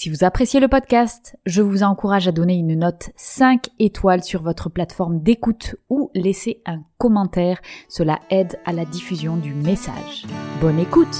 Si vous appréciez le podcast, je vous encourage à donner une note 5 étoiles sur votre plateforme d'écoute ou laisser un commentaire. Cela aide à la diffusion du message. Bonne écoute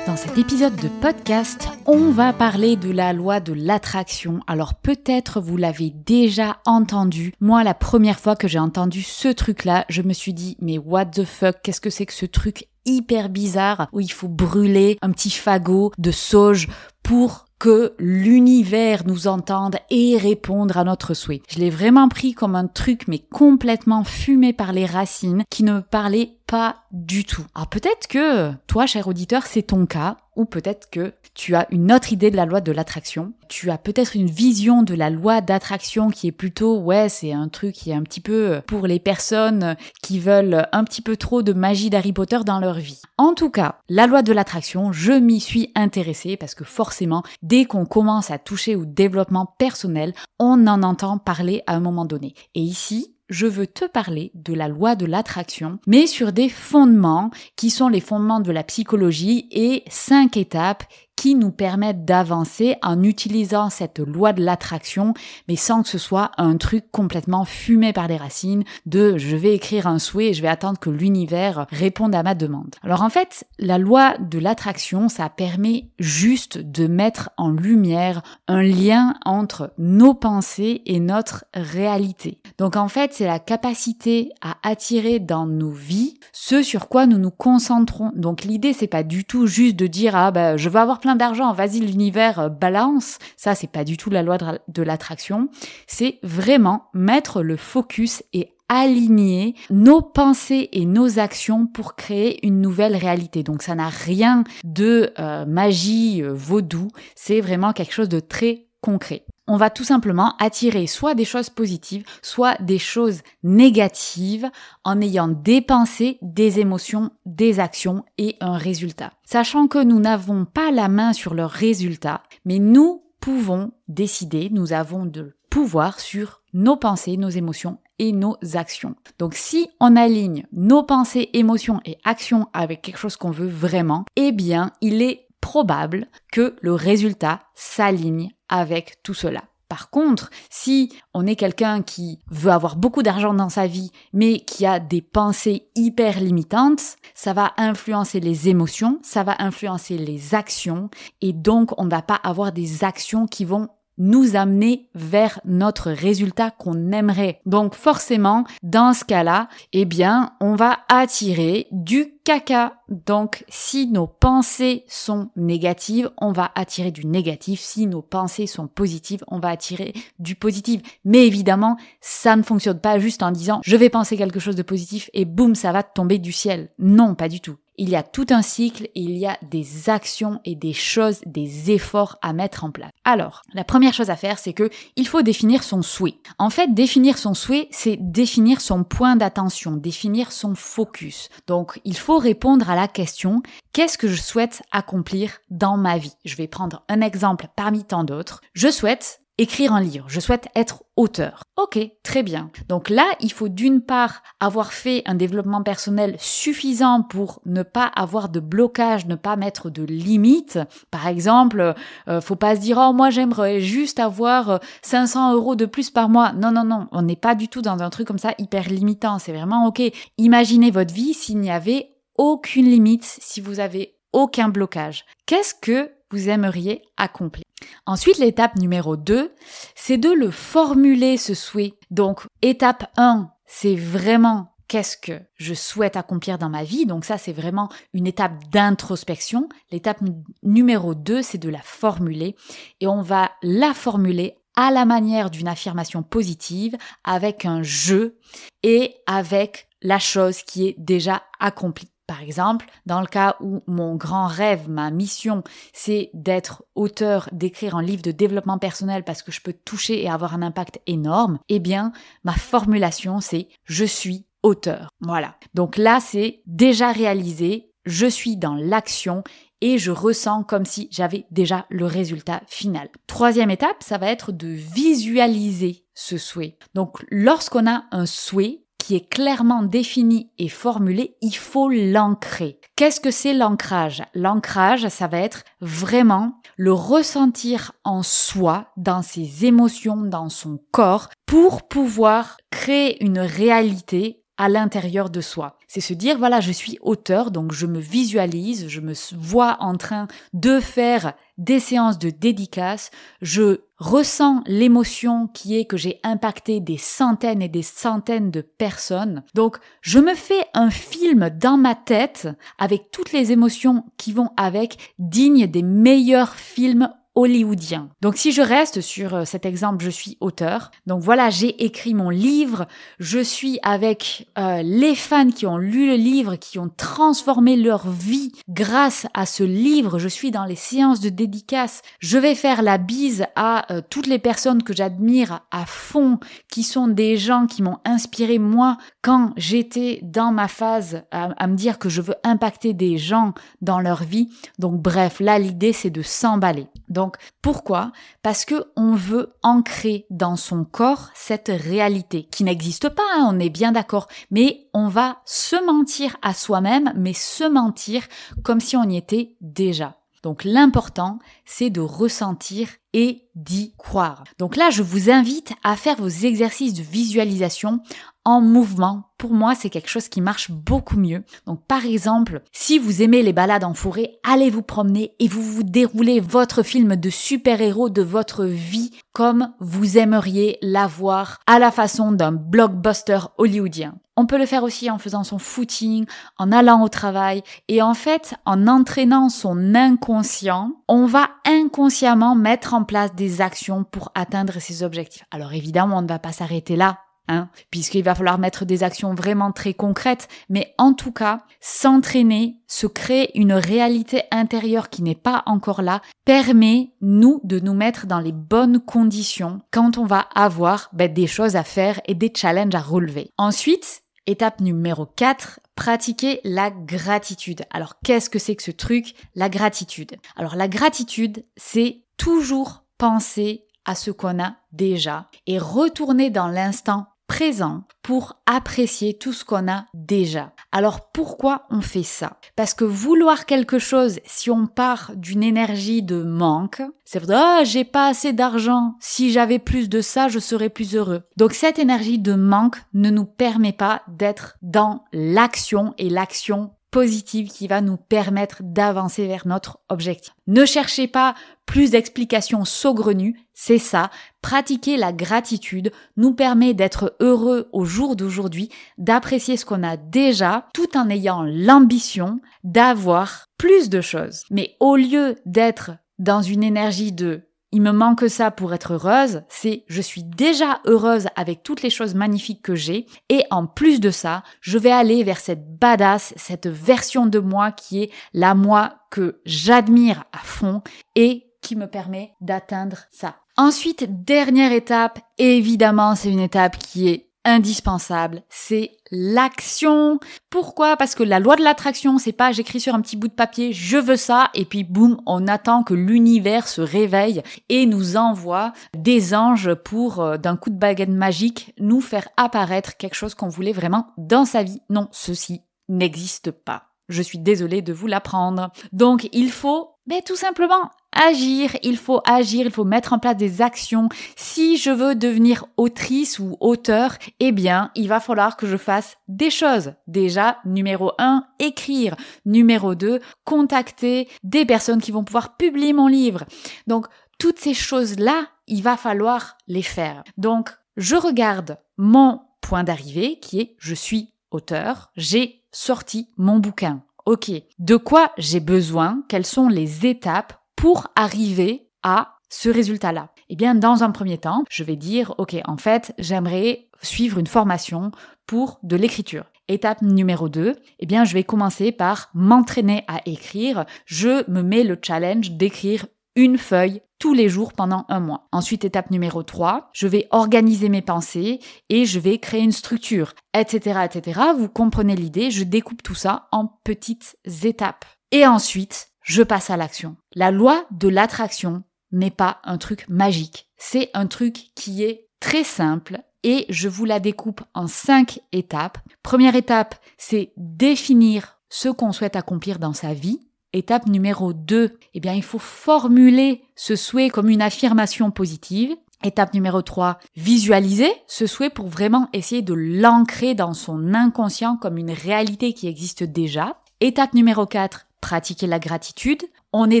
dans cet épisode de podcast, on va parler de la loi de l'attraction. Alors peut-être vous l'avez déjà entendu. Moi, la première fois que j'ai entendu ce truc-là, je me suis dit, mais what the fuck, qu'est-ce que c'est que ce truc hyper bizarre où il faut brûler un petit fagot de sauge pour que l'univers nous entende et répondre à notre souhait. Je l'ai vraiment pris comme un truc mais complètement fumé par les racines qui ne me parlait pas du tout. Alors peut-être que toi, cher auditeur, c'est ton cas, ou peut-être que tu as une autre idée de la loi de l'attraction. Tu as peut-être une vision de la loi d'attraction qui est plutôt, ouais, c'est un truc qui est un petit peu pour les personnes qui veulent un petit peu trop de magie d'Harry Potter dans leur vie. En tout cas, la loi de l'attraction, je m'y suis intéressée parce que forcément, dès qu'on commence à toucher au développement personnel, on en entend parler à un moment donné. Et ici, je veux te parler de la loi de l'attraction, mais sur des fondements qui sont les fondements de la psychologie et cinq étapes qui nous permettent d'avancer en utilisant cette loi de l'attraction, mais sans que ce soit un truc complètement fumé par les racines de je vais écrire un souhait et je vais attendre que l'univers réponde à ma demande. Alors en fait, la loi de l'attraction, ça permet juste de mettre en lumière un lien entre nos pensées et notre réalité. Donc en fait, c'est la capacité à attirer dans nos vies ce sur quoi nous nous concentrons. Donc l'idée, c'est pas du tout juste de dire ah ben je veux avoir d'argent, vas-y l'univers euh, balance. Ça, c'est pas du tout la loi de l'attraction. C'est vraiment mettre le focus et aligner nos pensées et nos actions pour créer une nouvelle réalité. Donc ça n'a rien de euh, magie euh, vaudou, c'est vraiment quelque chose de très concret on va tout simplement attirer soit des choses positives, soit des choses négatives en ayant des pensées, des émotions, des actions et un résultat. Sachant que nous n'avons pas la main sur leur résultat, mais nous pouvons décider, nous avons de pouvoir sur nos pensées, nos émotions et nos actions. Donc si on aligne nos pensées, émotions et actions avec quelque chose qu'on veut vraiment, eh bien il est probable que le résultat s'aligne avec tout cela. Par contre, si on est quelqu'un qui veut avoir beaucoup d'argent dans sa vie, mais qui a des pensées hyper limitantes, ça va influencer les émotions, ça va influencer les actions, et donc on ne va pas avoir des actions qui vont nous amener vers notre résultat qu'on aimerait. Donc forcément, dans ce cas-là, eh bien, on va attirer du caca. Donc si nos pensées sont négatives, on va attirer du négatif. Si nos pensées sont positives, on va attirer du positif. Mais évidemment, ça ne fonctionne pas juste en disant je vais penser quelque chose de positif et boum, ça va tomber du ciel. Non, pas du tout. Il y a tout un cycle et il y a des actions et des choses, des efforts à mettre en place. Alors, la première chose à faire, c'est que il faut définir son souhait. En fait, définir son souhait, c'est définir son point d'attention, définir son focus. Donc, il faut répondre à la question qu'est-ce que je souhaite accomplir dans ma vie? Je vais prendre un exemple parmi tant d'autres. Je souhaite écrire un livre, je souhaite être auteur. Ok, très bien. Donc là, il faut d'une part avoir fait un développement personnel suffisant pour ne pas avoir de blocage, ne pas mettre de limites. Par exemple, euh, faut pas se dire oh moi j'aimerais juste avoir 500 euros de plus par mois. Non non non, on n'est pas du tout dans un truc comme ça hyper limitant. C'est vraiment ok. Imaginez votre vie s'il n'y avait aucune limite, si vous avez aucun blocage. Qu'est-ce que vous aimeriez accomplir? Ensuite, l'étape numéro 2, c'est de le formuler ce souhait. Donc, étape 1, c'est vraiment qu'est-ce que je souhaite accomplir dans ma vie. Donc ça, c'est vraiment une étape d'introspection. L'étape numéro 2, c'est de la formuler. Et on va la formuler à la manière d'une affirmation positive, avec un jeu et avec la chose qui est déjà accomplie. Par exemple, dans le cas où mon grand rêve, ma mission, c'est d'être auteur, d'écrire un livre de développement personnel parce que je peux toucher et avoir un impact énorme, eh bien, ma formulation, c'est je suis auteur. Voilà. Donc là, c'est déjà réalisé, je suis dans l'action et je ressens comme si j'avais déjà le résultat final. Troisième étape, ça va être de visualiser ce souhait. Donc lorsqu'on a un souhait, qui est clairement défini et formulé, il faut l'ancrer. Qu'est-ce que c'est l'ancrage? L'ancrage, ça va être vraiment le ressentir en soi, dans ses émotions, dans son corps, pour pouvoir créer une réalité à l'intérieur de soi. C'est se dire, voilà, je suis auteur, donc je me visualise, je me vois en train de faire des séances de dédicace, je ressens l'émotion qui est que j'ai impacté des centaines et des centaines de personnes. Donc, je me fais un film dans ma tête avec toutes les émotions qui vont avec, digne des meilleurs films hollywoodien. Donc si je reste sur euh, cet exemple, je suis auteur. Donc voilà, j'ai écrit mon livre, je suis avec euh, les fans qui ont lu le livre, qui ont transformé leur vie grâce à ce livre, je suis dans les séances de dédicace, je vais faire la bise à euh, toutes les personnes que j'admire à fond, qui sont des gens qui m'ont inspiré moi quand j'étais dans ma phase à, à me dire que je veux impacter des gens dans leur vie. Donc bref, là l'idée c'est de s'emballer. Donc donc pourquoi? Parce que on veut ancrer dans son corps cette réalité qui n'existe pas, hein, on est bien d'accord, mais on va se mentir à soi-même, mais se mentir comme si on y était déjà. Donc l'important, c'est de ressentir et d'y croire. Donc là, je vous invite à faire vos exercices de visualisation en mouvement. Pour moi, c'est quelque chose qui marche beaucoup mieux. Donc, par exemple, si vous aimez les balades en forêt, allez vous promener et vous vous déroulez votre film de super-héros de votre vie comme vous aimeriez l'avoir à la façon d'un blockbuster hollywoodien. On peut le faire aussi en faisant son footing, en allant au travail et en fait, en entraînant son inconscient, on va inconsciemment mettre en place des actions pour atteindre ses objectifs. Alors évidemment, on ne va pas s'arrêter là Hein, puisqu'il va falloir mettre des actions vraiment très concrètes, mais en tout cas, s'entraîner, se créer une réalité intérieure qui n'est pas encore là, permet nous de nous mettre dans les bonnes conditions quand on va avoir ben, des choses à faire et des challenges à relever. Ensuite, étape numéro 4, pratiquer la gratitude. Alors qu'est-ce que c'est que ce truc La gratitude? Alors la gratitude, c'est toujours penser à ce qu'on a déjà et retourner dans l'instant présent pour apprécier tout ce qu'on a déjà. Alors pourquoi on fait ça? Parce que vouloir quelque chose, si on part d'une énergie de manque, c'est ah, j'ai pas assez d'argent, si j'avais plus de ça, je serais plus heureux. Donc cette énergie de manque ne nous permet pas d'être dans l'action et l'action positive qui va nous permettre d'avancer vers notre objectif. Ne cherchez pas plus d'explications saugrenues, c'est ça. Pratiquer la gratitude nous permet d'être heureux au jour d'aujourd'hui, d'apprécier ce qu'on a déjà, tout en ayant l'ambition d'avoir plus de choses. Mais au lieu d'être dans une énergie de il me manque ça pour être heureuse, c'est je suis déjà heureuse avec toutes les choses magnifiques que j'ai et en plus de ça, je vais aller vers cette badass, cette version de moi qui est la moi que j'admire à fond et qui me permet d'atteindre ça. Ensuite, dernière étape, évidemment, c'est une étape qui est indispensable, c'est l'action. Pourquoi? Parce que la loi de l'attraction, c'est pas j'écris sur un petit bout de papier, je veux ça, et puis boum, on attend que l'univers se réveille et nous envoie des anges pour, euh, d'un coup de baguette magique, nous faire apparaître quelque chose qu'on voulait vraiment dans sa vie. Non, ceci n'existe pas. Je suis désolée de vous l'apprendre. Donc il faut mais tout simplement agir, il faut agir, il faut mettre en place des actions. Si je veux devenir autrice ou auteur, eh bien, il va falloir que je fasse des choses. Déjà, numéro 1, écrire. Numéro 2, contacter des personnes qui vont pouvoir publier mon livre. Donc, toutes ces choses-là, il va falloir les faire. Donc, je regarde mon point d'arrivée qui est je suis auteur, j'ai sorti mon bouquin. Ok, de quoi j'ai besoin? Quelles sont les étapes pour arriver à ce résultat-là Eh bien, dans un premier temps, je vais dire, ok, en fait, j'aimerais suivre une formation pour de l'écriture. Étape numéro 2, eh bien, je vais commencer par m'entraîner à écrire. Je me mets le challenge d'écrire une feuille tous les jours pendant un mois. Ensuite, étape numéro 3, je vais organiser mes pensées et je vais créer une structure, etc., etc. Vous comprenez l'idée, je découpe tout ça en petites étapes. Et ensuite, je passe à l'action. La loi de l'attraction n'est pas un truc magique. C'est un truc qui est très simple et je vous la découpe en cinq étapes. Première étape, c'est définir ce qu'on souhaite accomplir dans sa vie. Étape numéro 2, eh bien, il faut formuler ce souhait comme une affirmation positive. Étape numéro 3, visualiser ce souhait pour vraiment essayer de l'ancrer dans son inconscient comme une réalité qui existe déjà. Étape numéro 4, pratiquer la gratitude. On est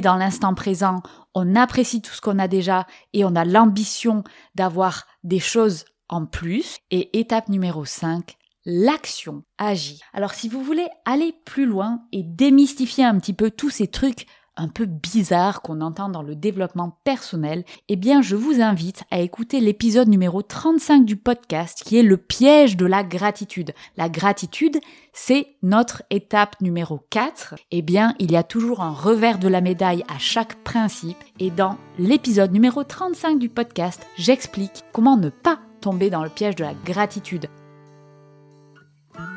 dans l'instant présent, on apprécie tout ce qu'on a déjà et on a l'ambition d'avoir des choses en plus. Et étape numéro 5, l'action agit. Alors si vous voulez aller plus loin et démystifier un petit peu tous ces trucs un peu bizarres qu'on entend dans le développement personnel, eh bien je vous invite à écouter l'épisode numéro 35 du podcast qui est le piège de la gratitude. La gratitude, c'est notre étape numéro 4. Eh bien, il y a toujours un revers de la médaille à chaque principe et dans l'épisode numéro 35 du podcast, j'explique comment ne pas tomber dans le piège de la gratitude.